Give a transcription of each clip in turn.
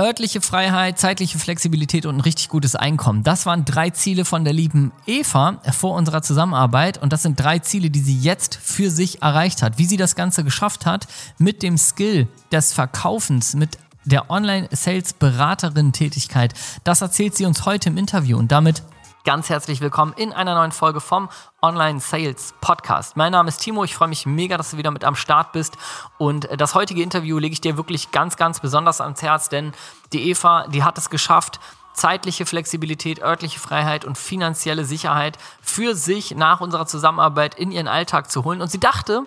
örtliche Freiheit, zeitliche Flexibilität und ein richtig gutes Einkommen. Das waren drei Ziele von der lieben Eva vor unserer Zusammenarbeit und das sind drei Ziele, die sie jetzt für sich erreicht hat. Wie sie das Ganze geschafft hat mit dem Skill des Verkaufens, mit der Online-Sales-Beraterin-Tätigkeit, das erzählt sie uns heute im Interview und damit ganz herzlich willkommen in einer neuen Folge vom Online Sales Podcast. Mein Name ist Timo, ich freue mich mega, dass du wieder mit am Start bist und das heutige Interview lege ich dir wirklich ganz, ganz besonders ans Herz, denn die Eva, die hat es geschafft, zeitliche Flexibilität, örtliche Freiheit und finanzielle Sicherheit für sich nach unserer Zusammenarbeit in ihren Alltag zu holen und sie dachte,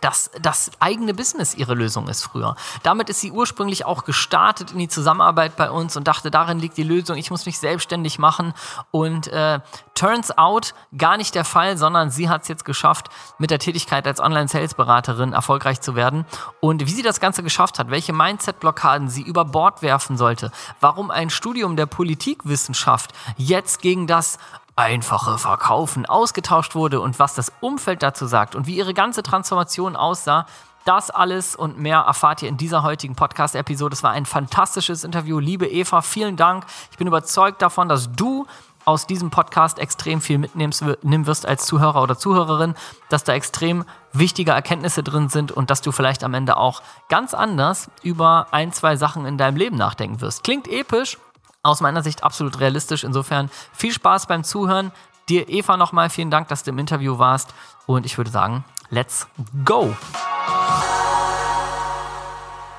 dass das eigene Business ihre Lösung ist früher. Damit ist sie ursprünglich auch gestartet in die Zusammenarbeit bei uns und dachte, darin liegt die Lösung, ich muss mich selbstständig machen. Und äh, turns out gar nicht der Fall, sondern sie hat es jetzt geschafft, mit der Tätigkeit als Online-Sales-Beraterin erfolgreich zu werden. Und wie sie das Ganze geschafft hat, welche Mindset-Blockaden sie über Bord werfen sollte, warum ein Studium der Politikwissenschaft jetzt gegen das einfache Verkaufen ausgetauscht wurde und was das Umfeld dazu sagt und wie ihre ganze Transformation aussah, das alles und mehr erfahrt ihr in dieser heutigen Podcast-Episode. Es war ein fantastisches Interview. Liebe Eva, vielen Dank. Ich bin überzeugt davon, dass du aus diesem Podcast extrem viel mitnehmen wirst als Zuhörer oder Zuhörerin, dass da extrem wichtige Erkenntnisse drin sind und dass du vielleicht am Ende auch ganz anders über ein, zwei Sachen in deinem Leben nachdenken wirst. Klingt episch, aus meiner Sicht absolut realistisch. Insofern viel Spaß beim Zuhören. Dir, Eva, nochmal vielen Dank, dass du im Interview warst. Und ich würde sagen, let's go!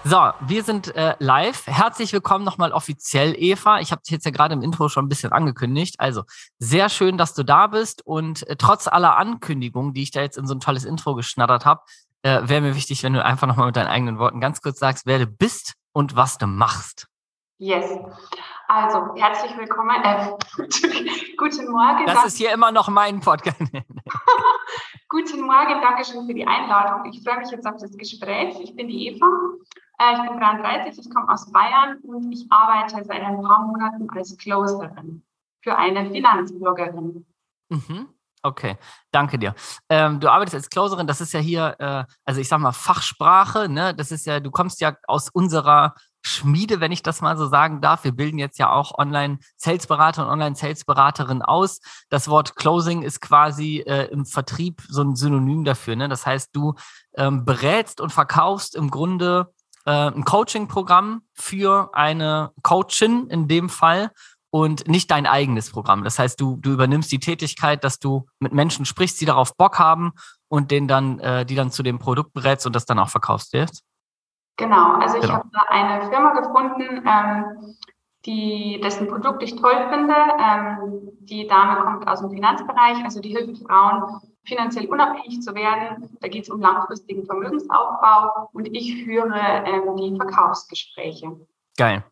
So, wir sind äh, live. Herzlich willkommen nochmal offiziell, Eva. Ich habe dich jetzt ja gerade im Intro schon ein bisschen angekündigt. Also sehr schön, dass du da bist. Und äh, trotz aller Ankündigungen, die ich da jetzt in so ein tolles Intro geschnattert habe, äh, wäre mir wichtig, wenn du einfach nochmal mit deinen eigenen Worten ganz kurz sagst, wer du bist und was du machst. Yes. Also, herzlich willkommen. Äh, guten Morgen. Das ist hier immer noch mein Podcast. guten Morgen, danke schön für die Einladung. Ich freue mich jetzt auf das Gespräch. Ich bin die Eva. Äh, ich bin 33, ich komme aus Bayern und ich arbeite seit ein paar Monaten als Closerin für eine Finanzbloggerin. Mhm. Okay, danke dir. Ähm, du arbeitest als Closerin, das ist ja hier, äh, also ich sag mal Fachsprache, ne? Das ist ja, du kommst ja aus unserer Schmiede, wenn ich das mal so sagen darf. Wir bilden jetzt ja auch Online-Sales-Berater und Online-Sales-Beraterin aus. Das Wort Closing ist quasi äh, im Vertrieb so ein Synonym dafür. Ne? Das heißt, du ähm, berätst und verkaufst im Grunde äh, ein Coaching-Programm für eine Coachin in dem Fall und nicht dein eigenes Programm. Das heißt, du, du übernimmst die Tätigkeit, dass du mit Menschen sprichst, die darauf Bock haben und denen dann, äh, die dann zu dem Produkt berätst und das dann auch verkaufst wirst. Genau, also ich genau. habe eine Firma gefunden, ähm, die, dessen Produkt ich toll finde. Ähm, die Dame kommt aus dem Finanzbereich, also die hilft Frauen, finanziell unabhängig zu werden. Da geht es um langfristigen Vermögensaufbau und ich führe ähm, die Verkaufsgespräche. Geil.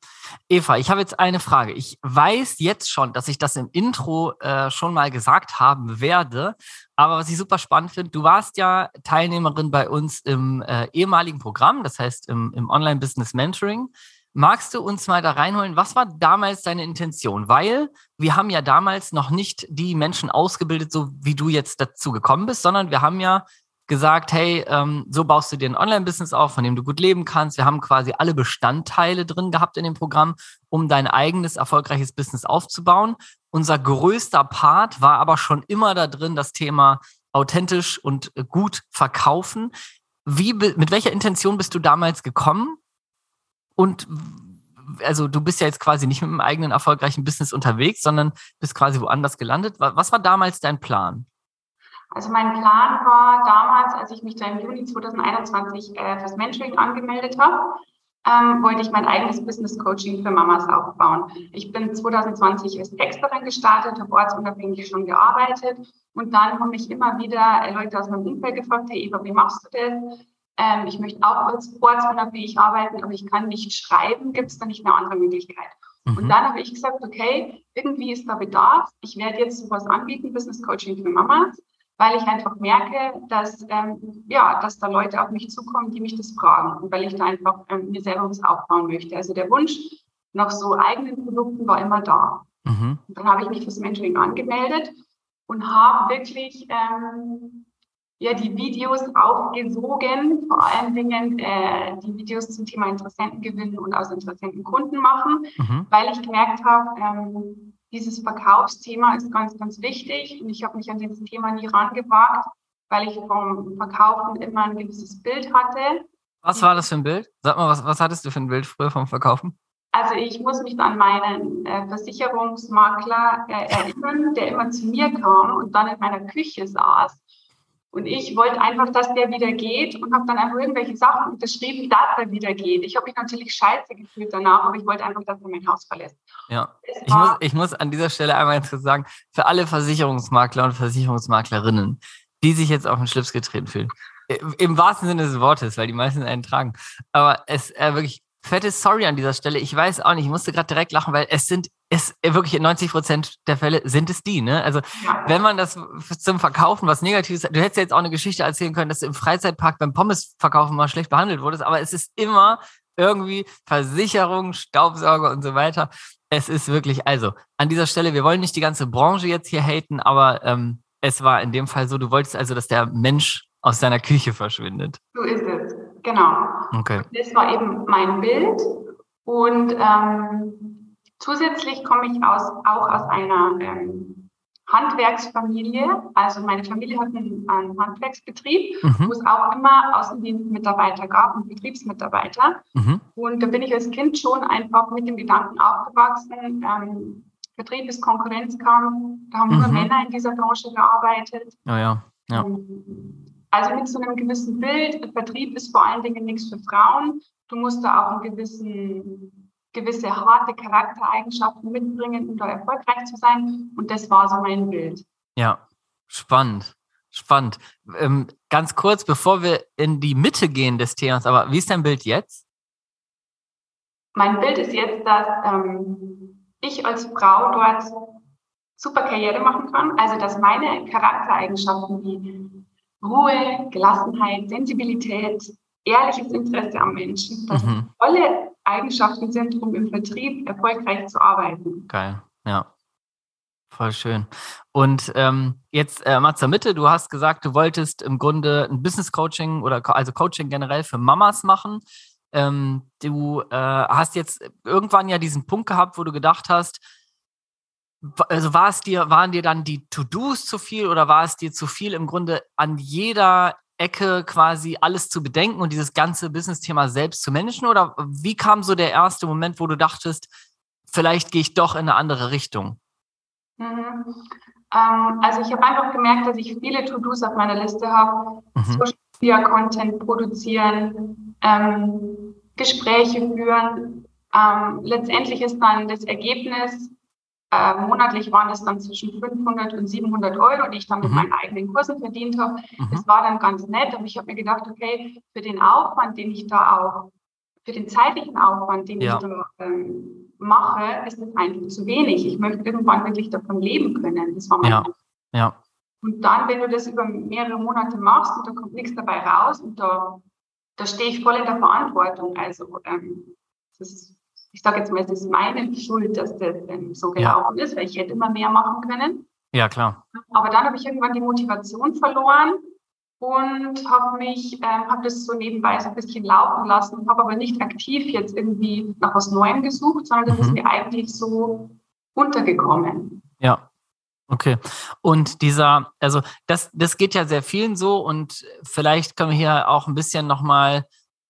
Eva, ich habe jetzt eine Frage. Ich weiß jetzt schon, dass ich das im Intro äh, schon mal gesagt haben werde. Aber was ich super spannend finde, du warst ja Teilnehmerin bei uns im äh, ehemaligen Programm, das heißt im, im Online-Business Mentoring. Magst du uns mal da reinholen? Was war damals deine Intention? Weil wir haben ja damals noch nicht die Menschen ausgebildet, so wie du jetzt dazu gekommen bist, sondern wir haben ja gesagt, hey, ähm, so baust du dir ein Online-Business auf, von dem du gut leben kannst. Wir haben quasi alle Bestandteile drin gehabt in dem Programm, um dein eigenes erfolgreiches Business aufzubauen. Unser größter Part war aber schon immer da drin, das Thema authentisch und gut verkaufen. Wie, mit welcher Intention bist du damals gekommen? Und also du bist ja jetzt quasi nicht mit einem eigenen erfolgreichen Business unterwegs, sondern bist quasi woanders gelandet. Was war damals dein Plan? Also mein Plan war damals, als ich mich da im Juni 2021 äh, fürs Mentoring angemeldet habe, ähm, wollte ich mein eigenes Business Coaching für Mamas aufbauen. Ich bin 2020 als Texterin gestartet, habe ortsunabhängig schon gearbeitet und dann haben mich immer wieder äh, Leute aus meinem Umfeld gefragt, hey Eva, wie machst du das? Ähm, ich möchte auch ortsunabhängig arbeiten, aber ich kann nicht schreiben. Gibt es da nicht eine andere Möglichkeit? Mhm. Und dann habe ich gesagt, okay, irgendwie ist da Bedarf. Ich werde jetzt sowas anbieten, Business Coaching für Mamas weil ich einfach merke, dass, ähm, ja, dass da Leute auf mich zukommen, die mich das fragen und weil ich da einfach ähm, mir selber was aufbauen möchte. Also der Wunsch nach so eigenen Produkten war immer da. Mhm. Dann habe ich mich fürs Mentoring angemeldet und habe wirklich ähm, ja die Videos aufgesogen, vor allen Dingen äh, die Videos zum Thema Interessenten gewinnen und aus Interessenten Kunden machen, mhm. weil ich gemerkt habe, ähm, dieses Verkaufsthema ist ganz, ganz wichtig und ich habe mich an dieses Thema nie rangewagt, weil ich vom Verkaufen immer ein gewisses Bild hatte. Was war das für ein Bild? Sag mal, was, was hattest du für ein Bild früher vom Verkaufen? Also ich muss mich an meinen äh, Versicherungsmakler äh, erinnern, der immer zu mir kam und dann in meiner Küche saß. Und ich wollte einfach, dass der wieder geht und habe dann einfach irgendwelche Sachen unterschrieben, dass er wieder geht. Ich habe mich natürlich scheiße gefühlt danach, aber ich wollte einfach, dass er mein Haus verlässt. Ja, ich muss, ich muss an dieser Stelle einmal jetzt sagen, für alle Versicherungsmakler und Versicherungsmaklerinnen, die sich jetzt auf den Schlips getreten fühlen, im wahrsten Sinne des Wortes, weil die meisten einen tragen, aber es äh, wirklich fettes Sorry an dieser Stelle. Ich weiß auch nicht, ich musste gerade direkt lachen, weil es sind, es wirklich in 90 Prozent der Fälle sind es die, ne? Also, wenn man das zum Verkaufen was Negatives, du hättest ja jetzt auch eine Geschichte erzählen können, dass du im Freizeitpark beim Pommes verkaufen mal schlecht behandelt wurdest, aber es ist immer irgendwie Versicherung, Staubsauger und so weiter. Es ist wirklich, also, an dieser Stelle, wir wollen nicht die ganze Branche jetzt hier haten, aber ähm, es war in dem Fall so, du wolltest also, dass der Mensch aus deiner Küche verschwindet. So ist es, genau. Okay. Das war eben mein Bild. Und ähm, zusätzlich komme ich aus, auch aus einer ähm, Handwerksfamilie. Also meine Familie hat einen, einen Handwerksbetrieb, mhm. wo es auch immer Außendienstmitarbeiter gab und Betriebsmitarbeiter. Mhm. Und da bin ich als Kind schon einfach mit dem Gedanken aufgewachsen, ähm, Vertrieb ist Konkurrenzkampf. Da haben mhm. nur Männer in dieser Branche gearbeitet. Oh ja, ja. Also mit so einem gewissen Bild, Vertrieb ist vor allen Dingen nichts für Frauen. Du musst da auch einen gewissen, gewisse harte Charaktereigenschaften mitbringen, um da erfolgreich zu sein. Und das war so mein Bild. Ja, spannend. Spannend. Ähm, ganz kurz, bevor wir in die Mitte gehen des Themas, aber wie ist dein Bild jetzt? Mein Bild ist jetzt, dass ähm, ich als Frau dort super Karriere machen kann. Also, dass meine Charaktereigenschaften wie Ruhe, Gelassenheit, Sensibilität, ehrliches Interesse am Menschen. Das mhm. tolle Eigenschaften sind, um im Vertrieb erfolgreich zu arbeiten. Geil, ja. Voll schön. Und ähm, jetzt äh, mal zur Mitte. Du hast gesagt, du wolltest im Grunde ein Business Coaching oder also Coaching generell für Mamas machen. Ähm, du äh, hast jetzt irgendwann ja diesen Punkt gehabt, wo du gedacht hast, also war es dir, waren dir dann die To-Dos zu viel oder war es dir zu viel im Grunde an jeder Ecke quasi alles zu bedenken und dieses ganze Business-Thema selbst zu managen? Oder wie kam so der erste Moment, wo du dachtest, vielleicht gehe ich doch in eine andere Richtung? Mhm. Ähm, also ich habe einfach gemerkt, dass ich viele To-Dos auf meiner Liste habe. Mhm. Social Media Content produzieren, ähm, Gespräche führen. Ähm, letztendlich ist dann das Ergebnis äh, monatlich waren das dann zwischen 500 und 700 Euro, die ich dann mit mhm. meinen eigenen Kursen verdient habe. Mhm. Das war dann ganz nett, aber ich habe mir gedacht, okay, für den Aufwand, den ich da auch, für den zeitlichen Aufwand, den ja. ich da ähm, mache, ist es einfach zu wenig. Ich möchte irgendwann wirklich davon leben können. Das war mein ja. ja. Und dann, wenn du das über mehrere Monate machst und da kommt nichts dabei raus und da, da stehe ich voll in der Verantwortung. Also ähm, das ist ich sage jetzt mal, es ist meine Schuld, dass das so gelaufen ja. ist, weil ich hätte immer mehr machen können. Ja, klar. Aber dann habe ich irgendwann die Motivation verloren und habe mich, ähm, habe das so nebenbei so ein bisschen laufen lassen, habe aber nicht aktiv jetzt irgendwie nach was Neuem gesucht, sondern das mhm. ist mir eigentlich so untergekommen. Ja. Okay. Und dieser, also das, das geht ja sehr vielen so und vielleicht können wir hier auch ein bisschen nochmal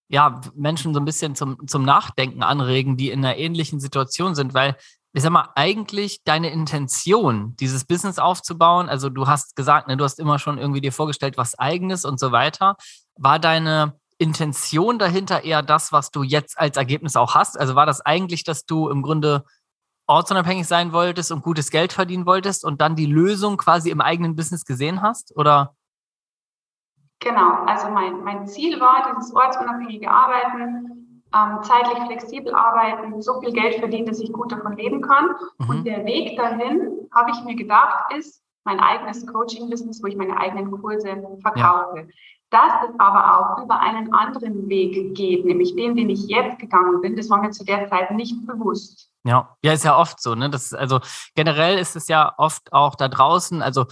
ja, Menschen so ein bisschen zum, zum Nachdenken anregen, die in einer ähnlichen Situation sind, weil ich sag mal, eigentlich deine Intention, dieses Business aufzubauen, also du hast gesagt, ne, du hast immer schon irgendwie dir vorgestellt, was eigenes und so weiter. War deine Intention dahinter eher das, was du jetzt als Ergebnis auch hast? Also war das eigentlich, dass du im Grunde ortsunabhängig sein wolltest und gutes Geld verdienen wolltest und dann die Lösung quasi im eigenen Business gesehen hast? Oder Genau, also mein, mein Ziel war dieses ortsunabhängige Arbeiten, ähm, zeitlich flexibel arbeiten, so viel Geld verdienen, dass ich gut davon leben kann. Mhm. Und der Weg dahin, habe ich mir gedacht, ist mein eigenes Coaching-Business, wo ich meine eigenen Kurse verkaufe. Ja. Dass es aber auch über einen anderen Weg geht, nämlich den, den ich jetzt gegangen bin, das war mir zu der Zeit nicht bewusst. Ja, ja, ist ja oft so, ne? Das, also generell ist es ja oft auch da draußen, also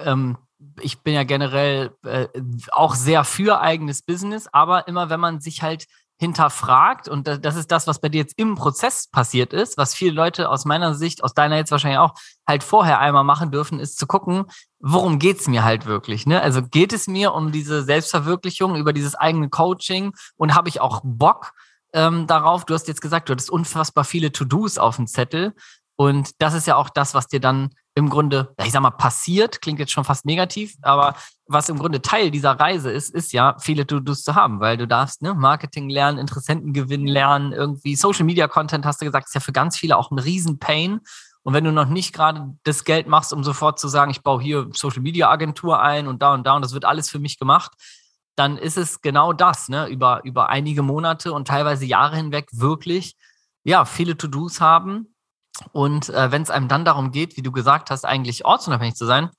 ähm, ich bin ja generell äh, auch sehr für eigenes Business, aber immer wenn man sich halt hinterfragt, und das ist das, was bei dir jetzt im Prozess passiert ist, was viele Leute aus meiner Sicht, aus deiner jetzt wahrscheinlich auch, halt vorher einmal machen dürfen, ist zu gucken, worum geht's mir halt wirklich. Ne? Also geht es mir um diese Selbstverwirklichung, über dieses eigene Coaching und habe ich auch Bock ähm, darauf? Du hast jetzt gesagt, du hattest unfassbar viele To-Dos auf dem Zettel. Und das ist ja auch das, was dir dann im Grunde, ich sag mal, passiert, klingt jetzt schon fast negativ, aber was im Grunde Teil dieser Reise ist, ist ja, viele To-Dos zu haben, weil du darfst ne, Marketing lernen, Interessenten gewinnen lernen, irgendwie Social Media Content, hast du gesagt, ist ja für ganz viele auch ein Riesen-Pain. Und wenn du noch nicht gerade das Geld machst, um sofort zu sagen, ich baue hier Social Media Agentur ein und da und da und das wird alles für mich gemacht, dann ist es genau das, ne, über, über einige Monate und teilweise Jahre hinweg wirklich, ja, viele To-Dos haben, und äh, wenn es einem dann darum geht, wie du gesagt hast, eigentlich ortsunabhängig zu sein,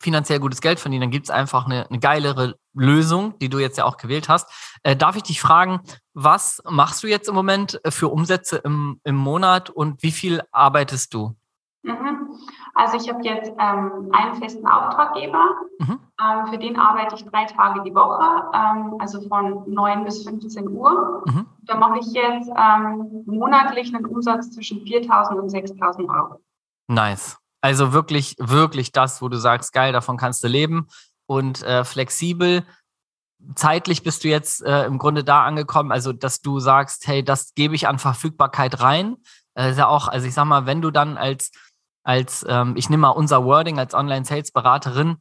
finanziell gutes Geld verdienen, dann gibt es einfach eine, eine, geilere Lösung, die du jetzt ja auch gewählt hast. Äh, darf ich dich fragen, was machst du jetzt im Moment für Umsätze im, im Monat und wie viel arbeitest du? Mhm. Also ich habe jetzt ähm, einen festen Auftraggeber, mhm. ähm, für den arbeite ich drei Tage die Woche, ähm, also von 9 bis 15 Uhr. Mhm. Da mache ich jetzt ähm, monatlich einen Umsatz zwischen 4.000 und 6.000 Euro. Nice. Also wirklich, wirklich das, wo du sagst, geil, davon kannst du leben und äh, flexibel. Zeitlich bist du jetzt äh, im Grunde da angekommen, also dass du sagst, hey, das gebe ich an Verfügbarkeit rein. Äh, ist ja auch, also ich sag mal, wenn du dann als als, ähm, ich nehme mal unser Wording als Online-Sales-Beraterin,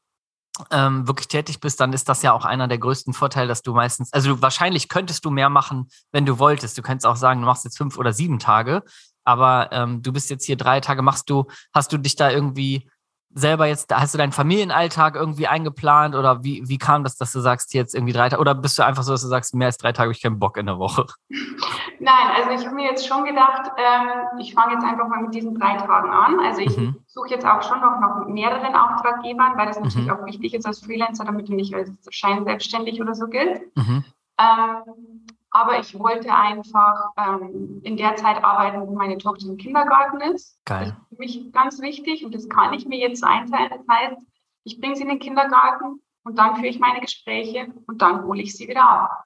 ähm, wirklich tätig bist, dann ist das ja auch einer der größten Vorteile, dass du meistens, also du, wahrscheinlich könntest du mehr machen, wenn du wolltest. Du könntest auch sagen, du machst jetzt fünf oder sieben Tage, aber ähm, du bist jetzt hier drei Tage, machst du, hast du dich da irgendwie selber jetzt, hast du deinen Familienalltag irgendwie eingeplant oder wie, wie kam das, dass du sagst, jetzt irgendwie drei Tage oder bist du einfach so, dass du sagst, mehr als drei Tage habe ich keinen Bock in der Woche? Nein, also ich habe mir jetzt schon gedacht, ähm, ich fange jetzt einfach mal mit diesen drei Tagen an. Also ich mhm. suche jetzt auch schon noch nach mehreren Auftraggebern, weil das natürlich mhm. auch wichtig ist als Freelancer, damit du nicht als Scheinselbstständig oder so gilt. Mhm. Ähm, aber ich wollte einfach ähm, in der Zeit arbeiten, wo meine Tochter im Kindergarten ist. Geil. Das ist für mich ganz wichtig und das kann ich mir jetzt einteilen. Das heißt, ich bringe sie in den Kindergarten und dann führe ich meine Gespräche und dann hole ich sie wieder ab.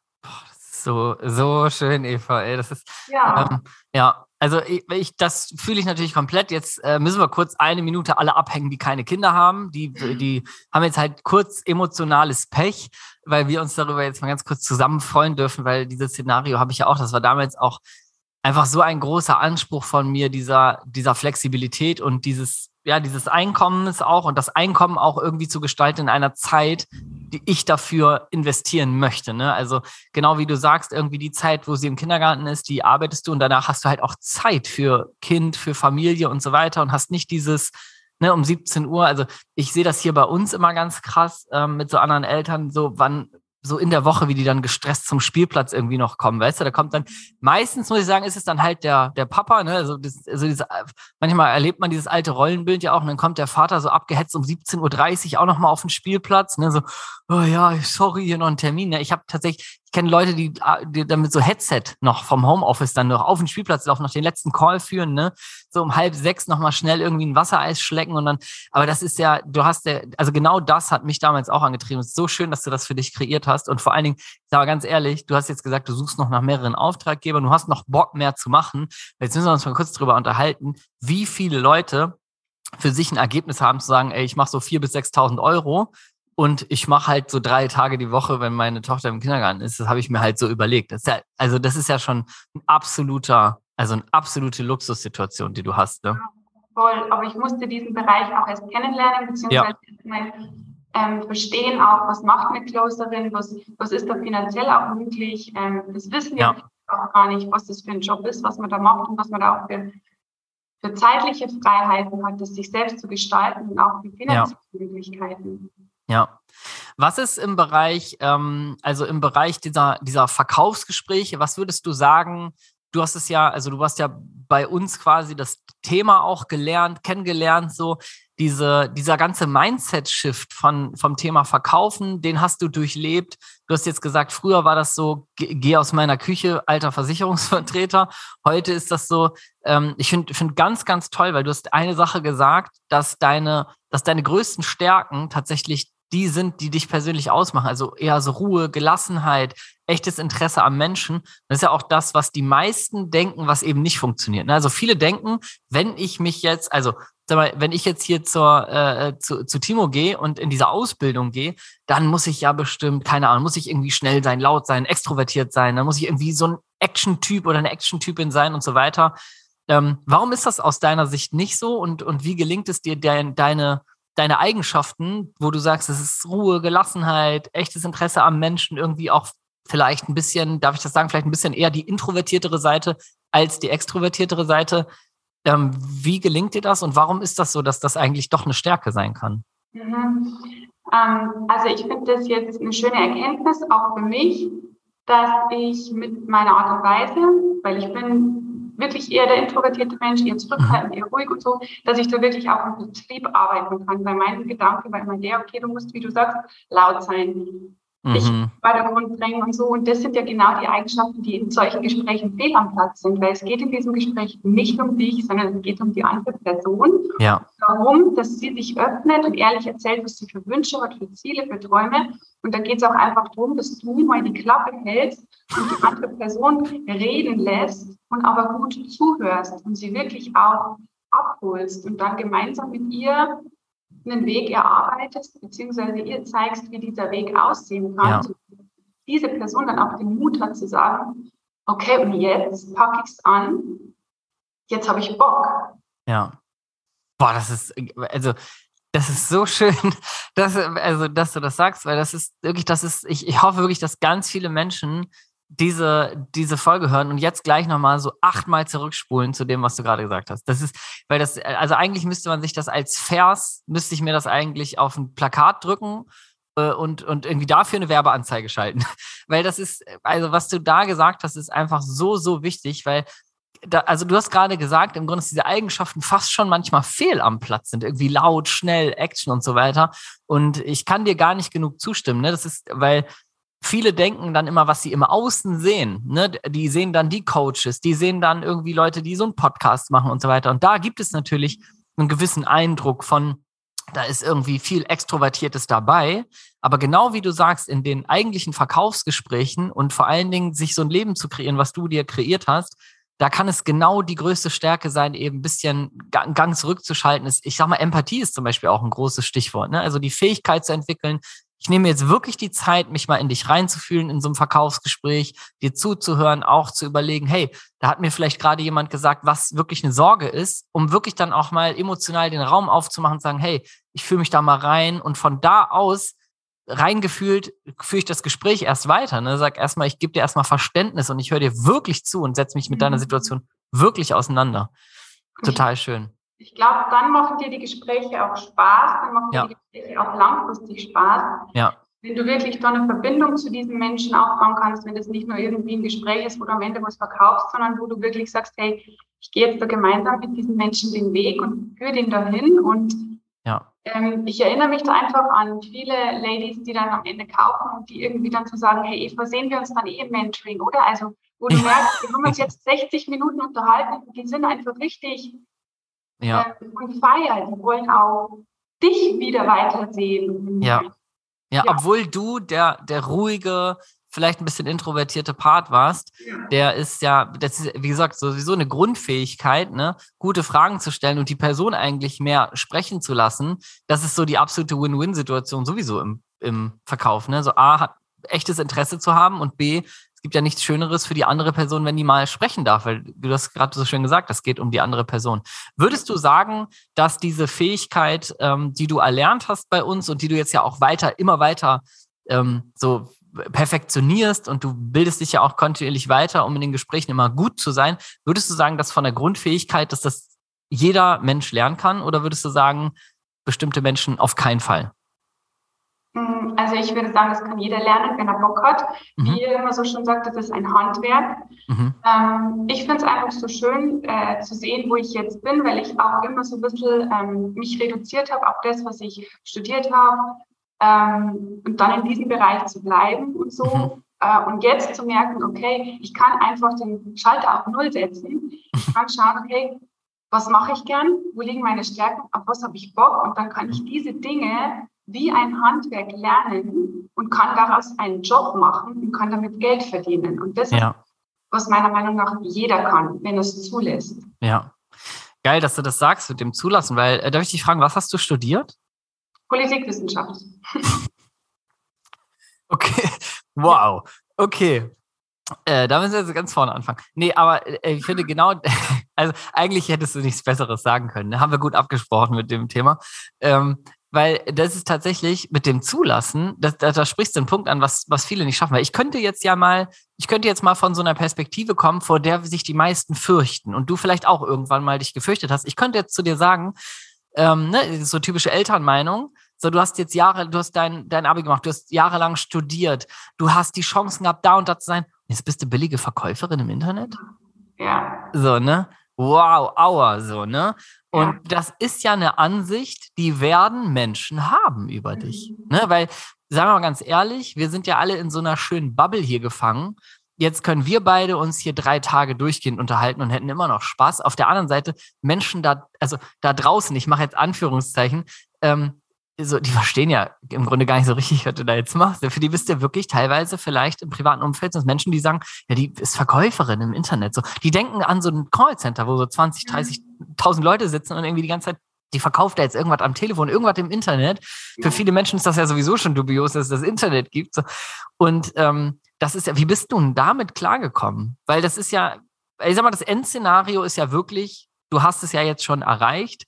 So, so schön, Eva. Ey. Das ist ja, ähm, ja also ich, das fühle ich natürlich komplett. Jetzt äh, müssen wir kurz eine Minute alle abhängen, die keine Kinder haben. Die, die haben jetzt halt kurz emotionales Pech, weil wir uns darüber jetzt mal ganz kurz zusammen freuen dürfen, weil dieses Szenario habe ich ja auch, das war damals auch einfach so ein großer Anspruch von mir, dieser, dieser Flexibilität und dieses, ja, dieses Einkommens auch und das Einkommen auch irgendwie zu gestalten in einer Zeit, die ich dafür investieren möchte. Ne? Also genau wie du sagst, irgendwie die Zeit, wo sie im Kindergarten ist, die arbeitest du und danach hast du halt auch Zeit für Kind, für Familie und so weiter und hast nicht dieses, ne, um 17 Uhr. Also ich sehe das hier bei uns immer ganz krass ähm, mit so anderen Eltern, so wann so in der Woche, wie die dann gestresst zum Spielplatz irgendwie noch kommen, weißt du, da kommt dann, meistens muss ich sagen, ist es dann halt der, der Papa, ne, also, das, also diese, manchmal erlebt man dieses alte Rollenbild ja auch und dann kommt der Vater so abgehetzt um 17.30 Uhr auch nochmal auf den Spielplatz, ne, so, oh ja, sorry, hier noch ein Termin, ne, ich habe tatsächlich, ich kenne Leute, die, die damit so Headset noch vom Homeoffice dann noch auf den Spielplatz laufen, noch den letzten Call führen, ne? So um halb sechs nochmal schnell irgendwie ein Wassereis schlecken und dann, aber das ist ja, du hast ja, also genau das hat mich damals auch angetrieben. Es ist so schön, dass du das für dich kreiert hast. Und vor allen Dingen, ich sage ganz ehrlich, du hast jetzt gesagt, du suchst noch nach mehreren Auftraggebern, du hast noch Bock mehr zu machen. Jetzt müssen wir uns mal kurz drüber unterhalten, wie viele Leute für sich ein Ergebnis haben zu sagen, ey, ich mache so vier bis 6.000 Euro und ich mache halt so drei Tage die Woche, wenn meine Tochter im Kindergarten ist. Das habe ich mir halt so überlegt. Das ja, also das ist ja schon ein absoluter, also eine absolute Luxussituation, die du hast. Ne? Voll, aber ich musste diesen Bereich auch erst kennenlernen, beziehungsweise ja. ähm, verstehen auch, was macht eine Closerin, was, was ist da finanziell auch möglich. Ähm, das wissen wir ja. auch gar nicht, was das für ein Job ist, was man da macht und was man da auch für, für zeitliche Freiheiten hat, das sich selbst zu gestalten und auch für finanzielle ja. Möglichkeiten. Ja. Was ist im Bereich, ähm, also im Bereich dieser, dieser Verkaufsgespräche, was würdest du sagen? Du hast es ja, also du hast ja bei uns quasi das Thema auch gelernt, kennengelernt, so diese, dieser ganze Mindset-Shift von, vom Thema Verkaufen, den hast du durchlebt. Du hast jetzt gesagt, früher war das so, geh aus meiner Küche, alter Versicherungsvertreter. Heute ist das so, ähm, ich finde find ganz, ganz toll, weil du hast eine Sache gesagt, dass deine, dass deine größten Stärken tatsächlich die sind, die dich persönlich ausmachen. Also eher so Ruhe, Gelassenheit, echtes Interesse am Menschen. Das ist ja auch das, was die meisten denken, was eben nicht funktioniert. Ne? Also viele denken, wenn ich mich jetzt, also mal, wenn ich jetzt hier zur, äh, zu, zu Timo gehe und in diese Ausbildung gehe, dann muss ich ja bestimmt, keine Ahnung, muss ich irgendwie schnell sein, laut sein, extrovertiert sein, dann muss ich irgendwie so ein Action-Typ oder eine Action-Typin sein und so weiter. Ähm, warum ist das aus deiner Sicht nicht so und, und wie gelingt es dir, dein, deine, deine Eigenschaften, wo du sagst, es ist Ruhe, Gelassenheit, echtes Interesse am Menschen, irgendwie auch vielleicht ein bisschen, darf ich das sagen, vielleicht ein bisschen eher die introvertiertere Seite als die extrovertiertere Seite. Ähm, wie gelingt dir das und warum ist das so, dass das eigentlich doch eine Stärke sein kann? Mhm. Ähm, also ich finde das jetzt eine schöne Erkenntnis, auch für mich, dass ich mit meiner Art und Weise, weil ich bin wirklich eher der introvertierte Mensch, eher zurückhaltend, eher ruhig und so, dass ich da wirklich auch im Betrieb arbeiten kann. Weil mein Gedanke war immer der, okay, du musst, wie du sagst, laut sein dich mhm. bei der Grund drängen und so. Und das sind ja genau die Eigenschaften, die in solchen Gesprächen fehl am Platz sind, weil es geht in diesem Gespräch nicht um dich, sondern es geht um die andere Person. Ja. Darum, dass sie sich öffnet und ehrlich erzählt, was sie für Wünsche hat, für Ziele, für Träume. Und da geht es auch einfach darum, dass du mal die Klappe hältst und die andere Person reden lässt und aber gut zuhörst und sie wirklich auch abholst und dann gemeinsam mit ihr einen Weg erarbeitest, beziehungsweise ihr zeigst, wie dieser Weg aussehen kann. Ja. Diese Person dann auch den Mut hat zu sagen, okay, und jetzt packe ich es an, jetzt habe ich Bock. Ja. Boah, das ist, also, das ist so schön, dass, also, dass du das sagst, weil das ist wirklich, das ist, ich, ich hoffe wirklich, dass ganz viele Menschen diese, diese Folge hören und jetzt gleich nochmal so achtmal zurückspulen zu dem, was du gerade gesagt hast. Das ist, weil das, also eigentlich müsste man sich das als Vers, müsste ich mir das eigentlich auf ein Plakat drücken äh, und, und irgendwie dafür eine Werbeanzeige schalten. weil das ist, also was du da gesagt hast, ist einfach so, so wichtig, weil da, also du hast gerade gesagt, im Grunde, dass diese Eigenschaften fast schon manchmal fehl am Platz sind, irgendwie laut, schnell, Action und so weiter. Und ich kann dir gar nicht genug zustimmen. Ne? Das ist, weil viele denken dann immer, was sie im Außen sehen. Ne? Die sehen dann die Coaches, die sehen dann irgendwie Leute, die so einen Podcast machen und so weiter. Und da gibt es natürlich einen gewissen Eindruck von, da ist irgendwie viel Extrovertiertes dabei. Aber genau wie du sagst, in den eigentlichen Verkaufsgesprächen und vor allen Dingen sich so ein Leben zu kreieren, was du dir kreiert hast, da kann es genau die größte Stärke sein, eben ein bisschen Gang zurückzuschalten. Ich sag mal, Empathie ist zum Beispiel auch ein großes Stichwort. Ne? Also die Fähigkeit zu entwickeln, ich nehme jetzt wirklich die Zeit, mich mal in dich reinzufühlen in so einem Verkaufsgespräch, dir zuzuhören, auch zu überlegen, hey, da hat mir vielleicht gerade jemand gesagt, was wirklich eine Sorge ist, um wirklich dann auch mal emotional den Raum aufzumachen und sagen, hey, ich fühle mich da mal rein und von da aus reingefühlt führe ich das Gespräch erst weiter. Ne? Sag erstmal, ich gebe dir erstmal Verständnis und ich höre dir wirklich zu und setze mich mit deiner mhm. Situation wirklich auseinander. Total schön ich glaube, dann machen dir die Gespräche auch Spaß, dann machen ja. dir die Gespräche auch langfristig Spaß. Ja. Wenn du wirklich da eine Verbindung zu diesen Menschen aufbauen kannst, wenn das nicht nur irgendwie ein Gespräch ist, wo du am Ende was verkaufst, sondern wo du wirklich sagst, hey, ich gehe jetzt da gemeinsam mit diesen Menschen den Weg und führe den dahin. Und ja. ähm, ich erinnere mich da einfach an viele Ladies, die dann am Ende kaufen und die irgendwie dann zu sagen, hey Eva, sehen wir uns dann eh im Mentoring, oder? Also, wo du merkst, wir haben uns jetzt 60 Minuten unterhalten die sind einfach richtig ja. Ähm, und feiern. Die wollen auch dich wieder weitersehen. Ja. Ja, ja. obwohl du der, der ruhige, vielleicht ein bisschen introvertierte Part warst, ja. der ist ja, das ist, wie gesagt, sowieso eine Grundfähigkeit, ne, gute Fragen zu stellen und die Person eigentlich mehr sprechen zu lassen. Das ist so die absolute Win-Win-Situation sowieso im, im Verkauf. Ne? So A hat echtes Interesse zu haben und B es gibt ja nichts Schöneres für die andere Person, wenn die mal sprechen darf, weil du hast gerade so schön gesagt, es geht um die andere Person. Würdest du sagen, dass diese Fähigkeit, ähm, die du erlernt hast bei uns und die du jetzt ja auch weiter, immer weiter ähm, so perfektionierst und du bildest dich ja auch kontinuierlich weiter, um in den Gesprächen immer gut zu sein, würdest du sagen, dass von der Grundfähigkeit, dass das jeder Mensch lernen kann oder würdest du sagen, bestimmte Menschen auf keinen Fall? Hm, also ich würde sagen, das kann jeder lernen, wenn er Bock hat. Mhm. Wie ihr immer so schon sagt, das ist ein Handwerk. Mhm. Ähm, ich finde es einfach so schön äh, zu sehen, wo ich jetzt bin, weil ich auch immer so ein bisschen ähm, mich reduziert habe auf das, was ich studiert habe. Ähm, und dann in diesem Bereich zu bleiben und so. Mhm. Äh, und jetzt zu merken, okay, ich kann einfach den Schalter auf Null setzen. Ich kann schauen, okay, was mache ich gern? Wo liegen meine Stärken? Auf was habe ich Bock? Und dann kann ich diese Dinge wie ein Handwerk lernen und kann daraus einen Job machen und kann damit Geld verdienen. Und das ja. ist, was meiner Meinung nach jeder kann, wenn es zulässt. Ja. Geil, dass du das sagst mit dem Zulassen, weil, äh, darf ich dich fragen, was hast du studiert? Politikwissenschaft. okay, wow. Okay, äh, da müssen wir jetzt ganz vorne anfangen. Nee, aber äh, ich finde genau, also eigentlich hättest du nichts Besseres sagen können. Ne? Haben wir gut abgesprochen mit dem Thema. Ähm, weil das ist tatsächlich mit dem Zulassen, da, da, da sprichst du einen Punkt an, was, was viele nicht schaffen. Weil ich könnte jetzt ja mal, ich könnte jetzt mal von so einer Perspektive kommen, vor der sich die meisten fürchten und du vielleicht auch irgendwann mal dich gefürchtet hast. Ich könnte jetzt zu dir sagen, ähm, ne, so typische Elternmeinung, so, du hast jetzt Jahre, du hast dein, dein Abi gemacht, du hast jahrelang studiert, du hast die Chancen gehabt, da und da zu sein. Jetzt bist du billige Verkäuferin im Internet? Ja. So, ne? Wow, aua, so, ne? Und das ist ja eine Ansicht, die werden Menschen haben über mhm. dich. Ne? Weil, sagen wir mal ganz ehrlich, wir sind ja alle in so einer schönen Bubble hier gefangen. Jetzt können wir beide uns hier drei Tage durchgehend unterhalten und hätten immer noch Spaß. Auf der anderen Seite, Menschen da, also da draußen, ich mache jetzt Anführungszeichen, ähm, so, die verstehen ja im Grunde gar nicht so richtig, was du da jetzt machst. Für die bist du ja wirklich teilweise vielleicht im privaten Umfeld sind Menschen, die sagen, ja, die ist Verkäuferin im Internet. So, die denken an so ein Callcenter, wo so 20, 30.000 Leute sitzen und irgendwie die ganze Zeit die verkauft da jetzt irgendwas am Telefon, irgendwas im Internet. Für viele Menschen ist das ja sowieso schon dubios, dass es das Internet gibt. Und ähm, das ist ja, wie bist du denn damit klargekommen? Weil das ist ja, ich sag mal, das Endszenario ist ja wirklich, du hast es ja jetzt schon erreicht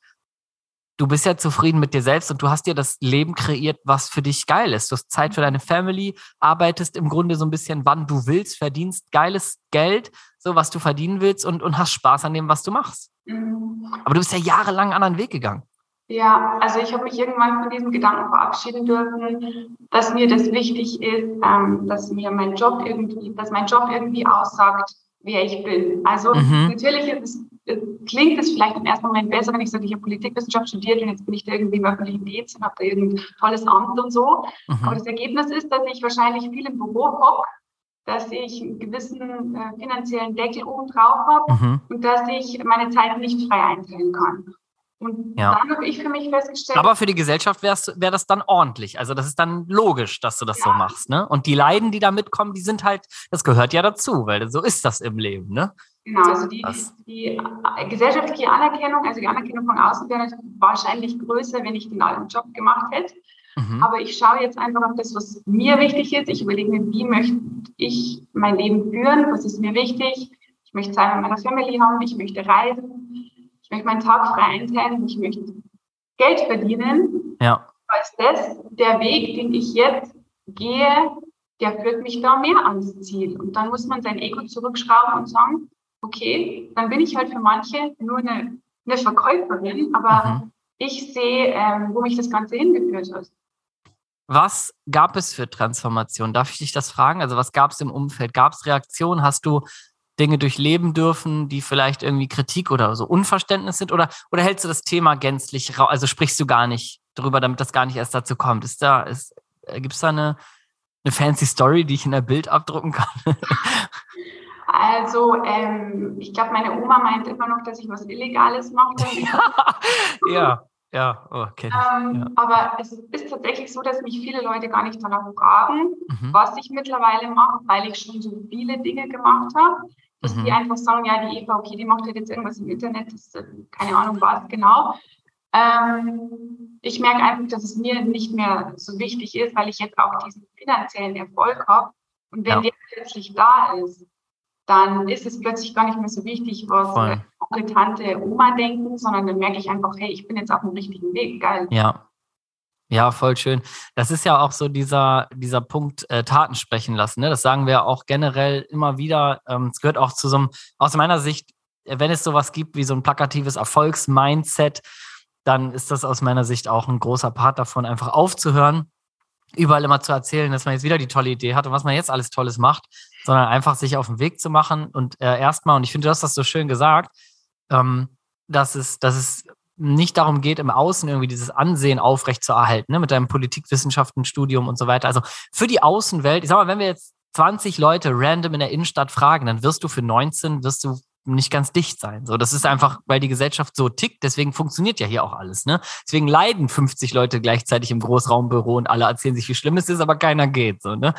du bist ja zufrieden mit dir selbst und du hast dir das Leben kreiert, was für dich geil ist. Du hast Zeit für deine Family, arbeitest im Grunde so ein bisschen, wann du willst, verdienst geiles Geld, so was du verdienen willst und, und hast Spaß an dem, was du machst. Mhm. Aber du bist ja jahrelang einen anderen Weg gegangen. Ja, also ich habe mich irgendwann von diesem Gedanken verabschieden dürfen, dass mir das wichtig ist, ähm, dass mir mein Job irgendwie, dass mein Job irgendwie aussagt, wer ich bin. Also mhm. natürlich es, klingt es vielleicht im ersten Moment besser, wenn ich sage, ich habe Politikwissenschaft studiert und jetzt bin ich da irgendwie im öffentlichen Dienst und habe da irgendein tolles Amt und so. Mhm. Aber das Ergebnis ist, dass ich wahrscheinlich viel im Büro hocke, dass ich einen gewissen äh, finanziellen Deckel oben drauf habe mhm. und dass ich meine Zeit nicht frei einteilen kann. Und ja. dann habe ich für mich festgestellt. Aber für die Gesellschaft wäre wär das dann ordentlich. Also das ist dann logisch, dass du das ja. so machst. Ne? Und die Leiden, die da mitkommen, die sind halt, das gehört ja dazu, weil so ist das im Leben. Ne? Genau, also die, die, äh, gesellschaftliche Anerkennung, also die Anerkennung von außen wäre wahrscheinlich größer, wenn ich den alten Job gemacht hätte. Mhm. Aber ich schaue jetzt einfach auf das, was mir wichtig ist. Ich überlege mir, wie möchte ich mein Leben führen? Was ist mir wichtig? Ich möchte Zeit mit meiner Family haben, ich möchte reisen ich möchte meinen Tag frei einteilen, ich möchte Geld verdienen. Ja. Ist das der Weg, den ich jetzt gehe, der führt mich da mehr ans Ziel. Und dann muss man sein Ego zurückschrauben und sagen, okay, dann bin ich halt für manche nur eine, eine Verkäuferin, aber mhm. ich sehe, ähm, wo mich das Ganze hingeführt hat. Was gab es für Transformation? Darf ich dich das fragen? Also was gab es im Umfeld? Gab es Reaktionen? Hast du Dinge durchleben dürfen, die vielleicht irgendwie Kritik oder so Unverständnis sind? Oder, oder hältst du das Thema gänzlich raus? Also sprichst du gar nicht drüber, damit das gar nicht erst dazu kommt? Ist da, ist, äh, gibt es da eine, eine fancy Story, die ich in der Bild abdrucken kann? Also, ähm, ich glaube, meine Oma meint immer noch, dass ich was Illegales mache. ja, ja, oh, okay. Ähm, ja. Aber es ist tatsächlich so, dass mich viele Leute gar nicht danach fragen, mhm. was ich mittlerweile mache, weil ich schon so viele Dinge gemacht habe dass mhm. die einfach sagen, ja, die Eva, okay, die macht halt jetzt irgendwas im Internet, das äh, keine Ahnung was genau. Ähm, ich merke einfach, dass es mir nicht mehr so wichtig ist, weil ich jetzt auch diesen finanziellen Erfolg habe. Und wenn ja. der plötzlich da ist, dann ist es plötzlich gar nicht mehr so wichtig, was Onkel, Tante, Oma denken, sondern dann merke ich einfach, hey, ich bin jetzt auf dem richtigen Weg. Geil. Ja, ja, voll schön. Das ist ja auch so dieser, dieser Punkt, äh, Taten sprechen lassen. Ne? Das sagen wir auch generell immer wieder. Ähm, es gehört auch zu so einem, aus meiner Sicht, wenn es sowas gibt wie so ein plakatives Erfolgsmindset, dann ist das aus meiner Sicht auch ein großer Part davon, einfach aufzuhören, überall immer zu erzählen, dass man jetzt wieder die tolle Idee hat und was man jetzt alles Tolles macht, sondern einfach sich auf den Weg zu machen und äh, erstmal, und ich finde, du hast das so schön gesagt, ähm, dass es, dass es nicht darum geht, im Außen irgendwie dieses Ansehen aufrechtzuerhalten, ne, mit deinem Politikwissenschaftenstudium und so weiter. Also für die Außenwelt, ich sag mal, wenn wir jetzt 20 Leute random in der Innenstadt fragen, dann wirst du für 19, wirst du nicht ganz dicht sein. So, das ist einfach, weil die Gesellschaft so tickt, deswegen funktioniert ja hier auch alles, ne? Deswegen leiden 50 Leute gleichzeitig im Großraumbüro und alle erzählen sich, wie schlimm es ist, aber keiner geht, so, ne?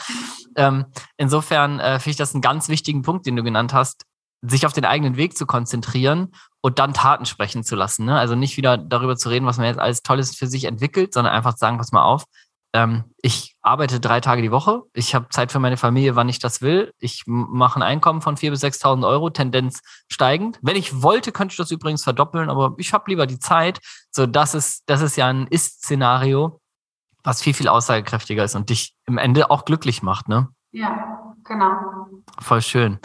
Ähm, insofern äh, finde ich das einen ganz wichtigen Punkt, den du genannt hast, sich auf den eigenen Weg zu konzentrieren und dann Taten sprechen zu lassen. Ne? Also nicht wieder darüber zu reden, was man jetzt alles Tolles für sich entwickelt, sondern einfach zu sagen, pass mal auf, ähm, ich arbeite drei Tage die Woche, ich habe Zeit für meine Familie, wann ich das will. Ich mache ein Einkommen von 4.000 bis 6.000 Euro, Tendenz steigend. Wenn ich wollte, könnte ich das übrigens verdoppeln, aber ich habe lieber die Zeit. So, das ist, das ist ja ein Ist-Szenario, was viel, viel aussagekräftiger ist und dich im Ende auch glücklich macht, ne? Ja, genau. Voll schön.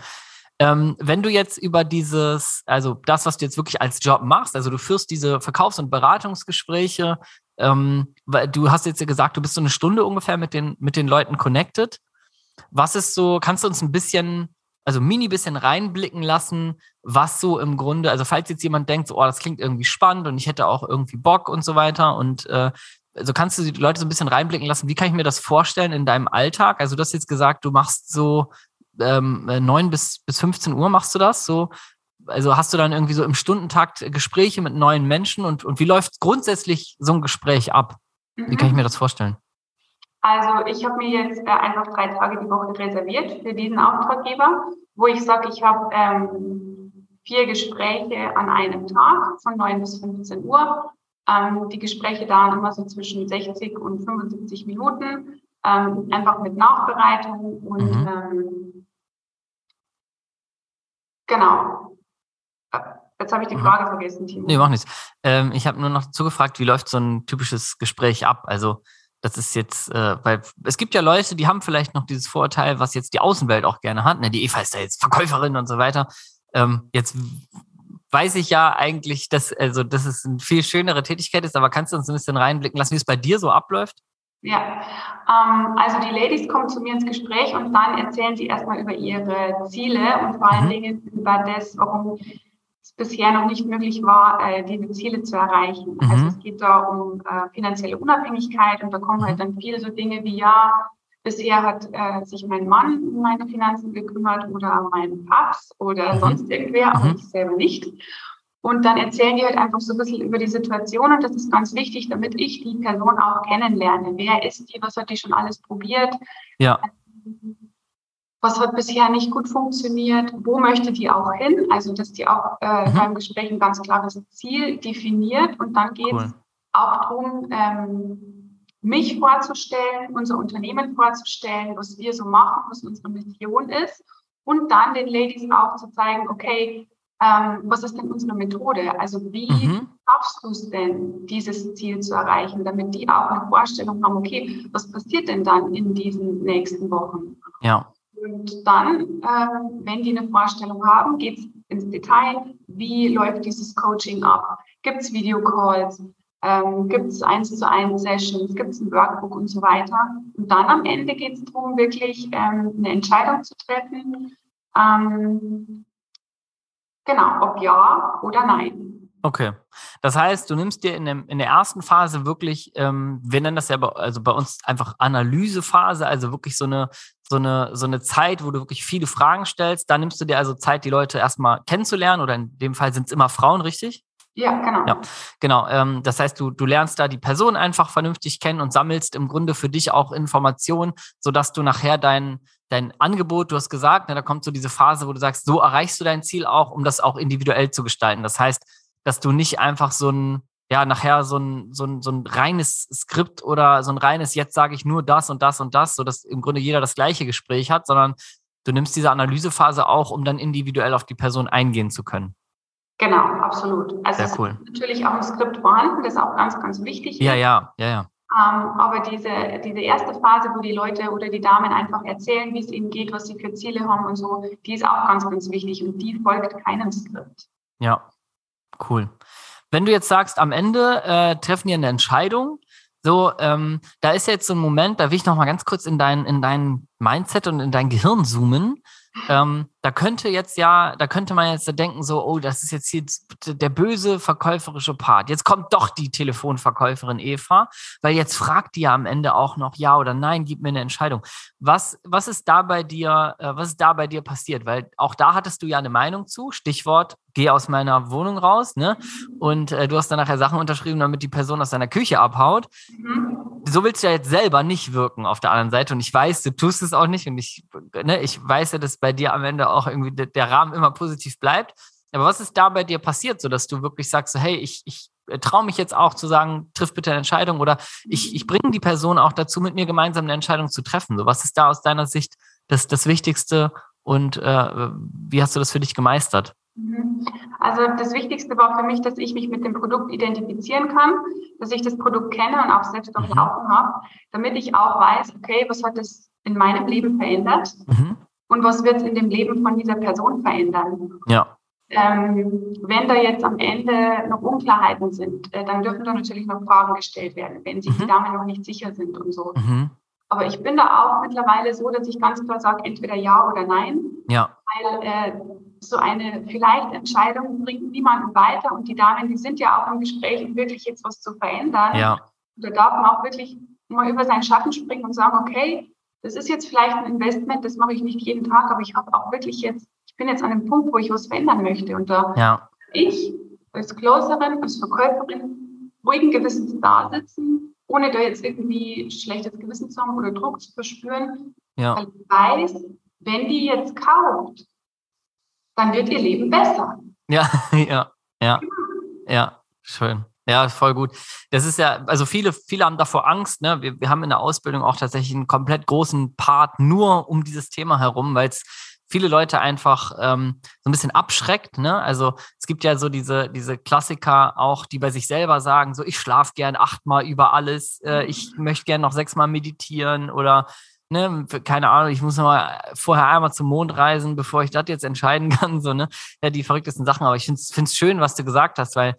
Ähm, wenn du jetzt über dieses, also das, was du jetzt wirklich als Job machst, also du führst diese Verkaufs- und Beratungsgespräche, ähm, du hast jetzt ja gesagt, du bist so eine Stunde ungefähr mit den, mit den Leuten connected. Was ist so, kannst du uns ein bisschen, also mini bisschen reinblicken lassen, was so im Grunde, also falls jetzt jemand denkt, so, oh, das klingt irgendwie spannend und ich hätte auch irgendwie Bock und so weiter und äh, also kannst du die Leute so ein bisschen reinblicken lassen, wie kann ich mir das vorstellen in deinem Alltag? Also du hast jetzt gesagt, du machst so ähm, 9 bis, bis 15 Uhr machst du das so also hast du dann irgendwie so im Stundentakt Gespräche mit neuen Menschen und, und wie läuft grundsätzlich so ein Gespräch ab? Mhm. Wie kann ich mhm. mir das vorstellen? Also ich habe mir jetzt äh, einfach drei Tage die Woche reserviert für diesen Auftraggeber, wo ich sage, ich habe ähm, vier Gespräche an einem Tag von 9 bis 15 Uhr. Ähm, die Gespräche dauern immer so zwischen 60 und 75 Minuten, ähm, einfach mit Nachbereitung und mhm. ähm, genau. Jetzt habe ich die mhm. Frage vergessen, Timo. Nee, mach nichts. Ähm, ich habe nur noch zugefragt, wie läuft so ein typisches Gespräch ab? Also, das ist jetzt, äh, weil es gibt ja Leute, die haben vielleicht noch dieses Vorurteil, was jetzt die Außenwelt auch gerne hat. Ne? Die Eva ist ja jetzt Verkäuferin und so weiter. Ähm, jetzt weiß ich ja eigentlich, dass, also, dass es eine viel schönere Tätigkeit ist, aber kannst du uns ein bisschen reinblicken lassen, wie es bei dir so abläuft? Ja, ähm, also die Ladies kommen zu mir ins Gespräch und dann erzählen sie erstmal über ihre Ziele und vor allen mhm. Dingen über das, warum bisher noch nicht möglich war, äh, diese Ziele zu erreichen. Mhm. Also es geht da um äh, finanzielle Unabhängigkeit und da kommen halt mhm. dann viele so Dinge wie, ja, bisher hat äh, sich mein Mann um meine Finanzen gekümmert oder mein Paps oder mhm. sonst irgendwer, aber mhm. ich selber nicht. Und dann erzählen die halt einfach so ein bisschen über die Situation und das ist ganz wichtig, damit ich die Person auch kennenlerne. Wer ist die? Was hat die schon alles probiert? Ja was hat bisher nicht gut funktioniert, wo möchte die auch hin, also dass die auch äh, mhm. beim Gespräch ein ganz klares Ziel definiert und dann geht es cool. auch darum, ähm, mich vorzustellen, unser Unternehmen vorzustellen, was wir so machen, was unsere Mission ist und dann den Ladies auch zu zeigen, okay, ähm, was ist denn unsere Methode? Also wie mhm. schaffst du es denn, dieses Ziel zu erreichen, damit die auch eine Vorstellung haben, okay, was passiert denn dann in diesen nächsten Wochen? Ja. Und dann, äh, wenn die eine Vorstellung haben, geht es ins Detail, wie läuft dieses Coaching ab? Gibt es Videocalls? Ähm, gibt es eins zu eins Sessions? Gibt es ein Workbook und so weiter? Und dann am Ende geht es darum, wirklich ähm, eine Entscheidung zu treffen. Ähm, genau, ob ja oder nein. Okay. Das heißt, du nimmst dir in, dem, in der ersten Phase wirklich, ähm, wir nennen das ja bei, also bei uns einfach Analysephase, also wirklich so eine, so, eine, so eine Zeit, wo du wirklich viele Fragen stellst. Da nimmst du dir also Zeit, die Leute erstmal kennenzulernen oder in dem Fall sind es immer Frauen, richtig? Ja, genau. Ja, genau. Ähm, das heißt, du, du lernst da die Person einfach vernünftig kennen und sammelst im Grunde für dich auch Informationen, sodass du nachher dein, dein Angebot, du hast gesagt, ne, da kommt so diese Phase, wo du sagst, so erreichst du dein Ziel auch, um das auch individuell zu gestalten. Das heißt, dass du nicht einfach so ein, ja, nachher so ein, so ein, so ein reines Skript oder so ein reines, jetzt sage ich nur das und das und das, sodass im Grunde jeder das gleiche Gespräch hat, sondern du nimmst diese Analysephase auch, um dann individuell auf die Person eingehen zu können. Genau, absolut. Also Sehr cool. natürlich auch ein Skript vorhanden, das ist auch ganz, ganz wichtig. Ja, ja, ja, ja. Ähm, aber diese, diese erste Phase, wo die Leute oder die Damen einfach erzählen, wie es ihnen geht, was sie für Ziele haben und so, die ist auch ganz, ganz wichtig und die folgt keinem Skript. Ja, Cool. Wenn du jetzt sagst, am Ende äh, treffen die eine Entscheidung, so, ähm, da ist jetzt so ein Moment, da will ich noch mal ganz kurz in dein, in dein Mindset und in dein Gehirn zoomen. ähm, da könnte jetzt ja, da könnte man jetzt denken, so, oh, das ist jetzt hier der böse verkäuferische Part. Jetzt kommt doch die Telefonverkäuferin Eva, weil jetzt fragt die ja am Ende auch noch ja oder nein, gib mir eine Entscheidung. Was, was ist da bei dir, äh, was ist da bei dir passiert? Weil auch da hattest du ja eine Meinung zu, Stichwort, geh aus meiner Wohnung raus, ne? Und äh, du hast dann nachher Sachen unterschrieben, damit die Person aus deiner Küche abhaut. Mhm. So willst du ja jetzt selber nicht wirken auf der anderen Seite. Und ich weiß, du tust es auch nicht. Und ich, ne, ich weiß ja, dass bei dir am Ende auch irgendwie der, Rahmen immer positiv bleibt. Aber was ist da bei dir passiert, sodass du wirklich sagst, so, hey, ich, ich traue mich jetzt auch zu sagen, triff bitte eine Entscheidung oder ich, ich bringe die Person auch dazu, mit mir gemeinsam eine Entscheidung zu treffen. So, was ist da aus deiner Sicht das, das Wichtigste und äh, wie hast du das für dich gemeistert? Mhm. Also das Wichtigste war für mich, dass ich mich mit dem Produkt identifizieren kann, dass ich das Produkt kenne und auch selbst durchlaufen mhm. habe, damit ich auch weiß, okay, was hat es in meinem Leben verändert mhm. Und was wird es in dem Leben von dieser Person verändern. Ja. Ähm, wenn da jetzt am Ende noch Unklarheiten sind, äh, dann dürfen da natürlich noch Fragen gestellt werden, wenn sich mhm. die Damen noch nicht sicher sind und so. Mhm. Aber ich bin da auch mittlerweile so, dass ich ganz klar sage, entweder ja oder nein. Ja. Weil äh, so eine vielleicht Entscheidung bringt niemanden weiter und die Damen, die sind ja auch im Gespräch, um wirklich jetzt was zu verändern. Ja. Da darf man auch wirklich mal über seinen Schatten springen und sagen, okay, das ist jetzt vielleicht ein Investment, das mache ich nicht jeden Tag, aber ich habe auch wirklich jetzt, ich bin jetzt an einem Punkt, wo ich was verändern möchte. Und da ja. ich als Closerin, als Verkäuferin ruhigen Gewissens da sitzen, ohne da jetzt irgendwie schlechtes Gewissen zu haben oder Druck zu verspüren, ja. weil ich weiß, wenn die jetzt kauft, dann wird ihr Leben besser. Ja, ja, ja, ja, schön. Ja, voll gut. Das ist ja, also viele, viele haben davor Angst. Ne? Wir, wir haben in der Ausbildung auch tatsächlich einen komplett großen Part nur um dieses Thema herum, weil es viele Leute einfach ähm, so ein bisschen abschreckt. Ne? Also es gibt ja so diese, diese Klassiker auch, die bei sich selber sagen, so ich schlafe gern achtmal über alles, äh, ich möchte gern noch sechsmal meditieren oder ne, keine Ahnung, ich muss noch mal vorher einmal zum Mond reisen, bevor ich das jetzt entscheiden kann, so, ne, ja, die verrücktesten Sachen, aber ich finde es schön, was du gesagt hast, weil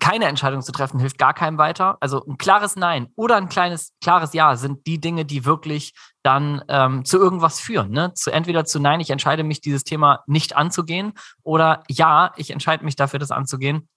keine Entscheidung zu treffen hilft gar keinem weiter. Also ein klares Nein oder ein kleines, klares Ja sind die Dinge, die wirklich dann ähm, zu irgendwas führen. Ne? Zu entweder zu Nein, ich entscheide mich, dieses Thema nicht anzugehen, oder Ja, ich entscheide mich dafür, das anzugehen.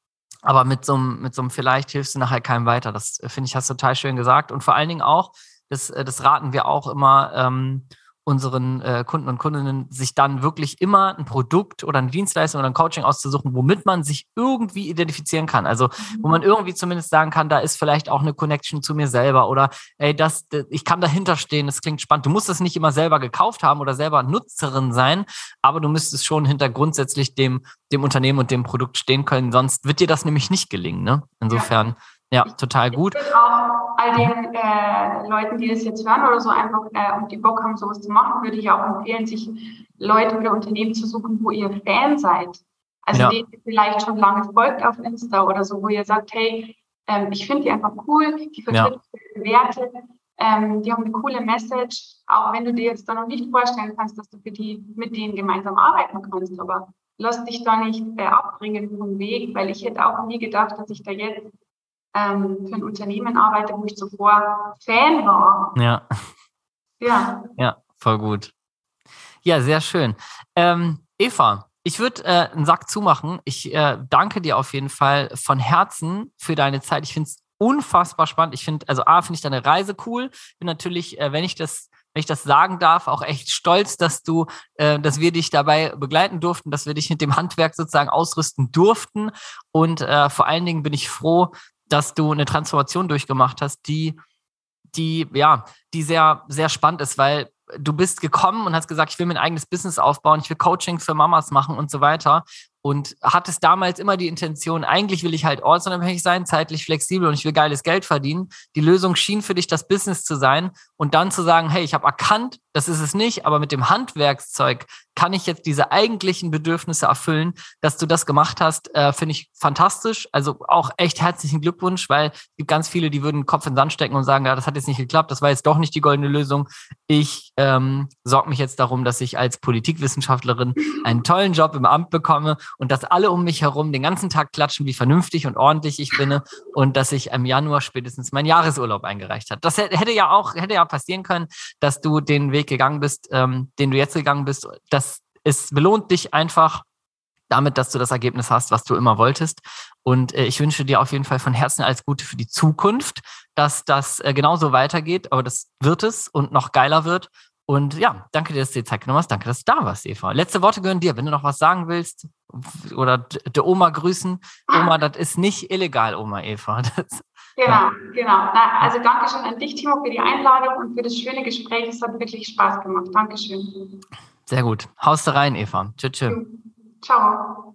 Aber mit so einem, mit so einem vielleicht hilfst du nachher keinem weiter. Das äh, finde ich, hast du total schön gesagt. Und vor allen Dingen auch, das, äh, das raten wir auch immer ähm, unseren äh, Kunden und Kundinnen, sich dann wirklich immer ein Produkt oder eine Dienstleistung oder ein Coaching auszusuchen, womit man sich irgendwie identifizieren kann. Also wo man irgendwie zumindest sagen kann, da ist vielleicht auch eine Connection zu mir selber oder ey, das, ich kann dahinter stehen, das klingt spannend. Du musst es nicht immer selber gekauft haben oder selber Nutzerin sein, aber du müsstest schon hinter grundsätzlich dem, dem Unternehmen und dem Produkt stehen können, sonst wird dir das nämlich nicht gelingen. Ne? Insofern. Ja. Total gut. Ich auch all den äh, Leuten, die das jetzt hören oder so einfach äh, und die Bock haben, sowas zu machen, würde ich auch empfehlen, sich Leute oder Unternehmen zu suchen, wo ihr Fan seid. Also ja. denen ihr vielleicht schon lange folgt auf Insta oder so, wo ihr sagt, hey, ähm, ich finde die einfach cool, die vertreten ja. Werte, ähm, die haben eine coole Message, auch wenn du dir jetzt da noch nicht vorstellen kannst, dass du für die mit denen gemeinsam arbeiten kannst, aber lass dich da nicht äh, abbringen vom Weg, weil ich hätte auch nie gedacht, dass ich da jetzt ähm, für ein Unternehmen arbeite, wo ich zuvor Fan war. Ja. Ja. Ja, voll gut. Ja, sehr schön. Ähm, Eva, ich würde äh, einen Sack zumachen. Ich äh, danke dir auf jeden Fall von Herzen für deine Zeit. Ich finde es unfassbar spannend. Ich finde, also A, finde ich deine Reise cool. Bin natürlich, äh, wenn ich das wenn ich das sagen darf, auch echt stolz, dass du, äh, dass wir dich dabei begleiten durften, dass wir dich mit dem Handwerk sozusagen ausrüsten durften. Und äh, vor allen Dingen bin ich froh, dass du eine Transformation durchgemacht hast, die, die, ja, die sehr, sehr spannend ist, weil du bist gekommen und hast gesagt, ich will mein eigenes Business aufbauen, ich will Coaching für Mamas machen und so weiter und hattest damals immer die Intention, eigentlich will ich halt ortsunabhängig sein, zeitlich flexibel und ich will geiles Geld verdienen. Die Lösung schien für dich das Business zu sein und dann zu sagen, hey, ich habe erkannt, das ist es nicht, aber mit dem Handwerkszeug kann ich jetzt diese eigentlichen Bedürfnisse erfüllen, dass du das gemacht hast, äh, finde ich fantastisch. Also auch echt herzlichen Glückwunsch, weil es gibt ganz viele, die würden den Kopf in den Sand stecken und sagen, ja, das hat jetzt nicht geklappt, das war jetzt doch nicht die goldene Lösung. Ich ähm, sorge mich jetzt darum, dass ich als Politikwissenschaftlerin einen tollen Job im Amt bekomme und dass alle um mich herum den ganzen Tag klatschen, wie vernünftig und ordentlich ich bin und dass ich im Januar spätestens meinen Jahresurlaub eingereicht habe. Das hätte ja auch, hätte ja passieren können, dass du den Weg gegangen bist, ähm, den du jetzt gegangen bist. Das es belohnt dich einfach damit, dass du das Ergebnis hast, was du immer wolltest. Und äh, ich wünsche dir auf jeden Fall von Herzen alles Gute für die Zukunft, dass das äh, genauso weitergeht, aber das wird es und noch geiler wird. Und ja, danke dir, dass du dir Zeit genommen hast. Danke, dass du da warst, Eva. Letzte Worte gehören dir. Wenn du noch was sagen willst oder der Oma grüßen. Oma, das ist nicht illegal, Oma Eva. Das, genau, genau. Na, also danke schön an dich, Timo, für die Einladung und für das schöne Gespräch. Es hat wirklich Spaß gemacht. Dankeschön. Sehr gut. Haust du rein, Eva. Tschüss. tschüss. Ciao.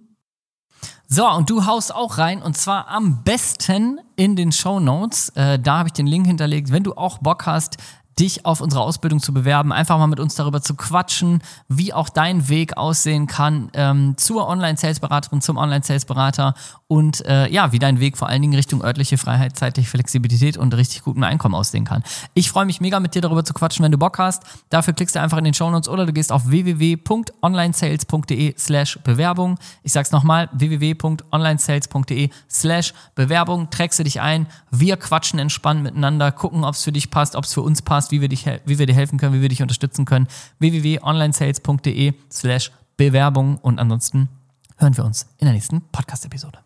So, und du haust auch rein und zwar am besten in den Show Notes. Äh, da habe ich den Link hinterlegt. Wenn du auch Bock hast, dich auf unsere Ausbildung zu bewerben, einfach mal mit uns darüber zu quatschen, wie auch dein Weg aussehen kann ähm, zur Online-Sales-Beraterin, zum Online-Sales-Berater und äh, ja, wie dein Weg vor allen Dingen Richtung örtliche Freiheit, zeitliche Flexibilität und richtig gutem Einkommen aussehen kann. Ich freue mich mega mit dir darüber zu quatschen, wenn du Bock hast. Dafür klickst du einfach in den Show Notes oder du gehst auf www.onlinesales.de slash Bewerbung. Ich sag's nochmal, www.onlinesales.de slash Bewerbung. Trägst du dich ein, wir quatschen entspannt miteinander, gucken, ob es für dich passt, ob es für uns passt hast, wie wir, dich, wie wir dir helfen können, wie wir dich unterstützen können. www.onlinesales.de slash Bewerbung und ansonsten hören wir uns in der nächsten Podcast-Episode.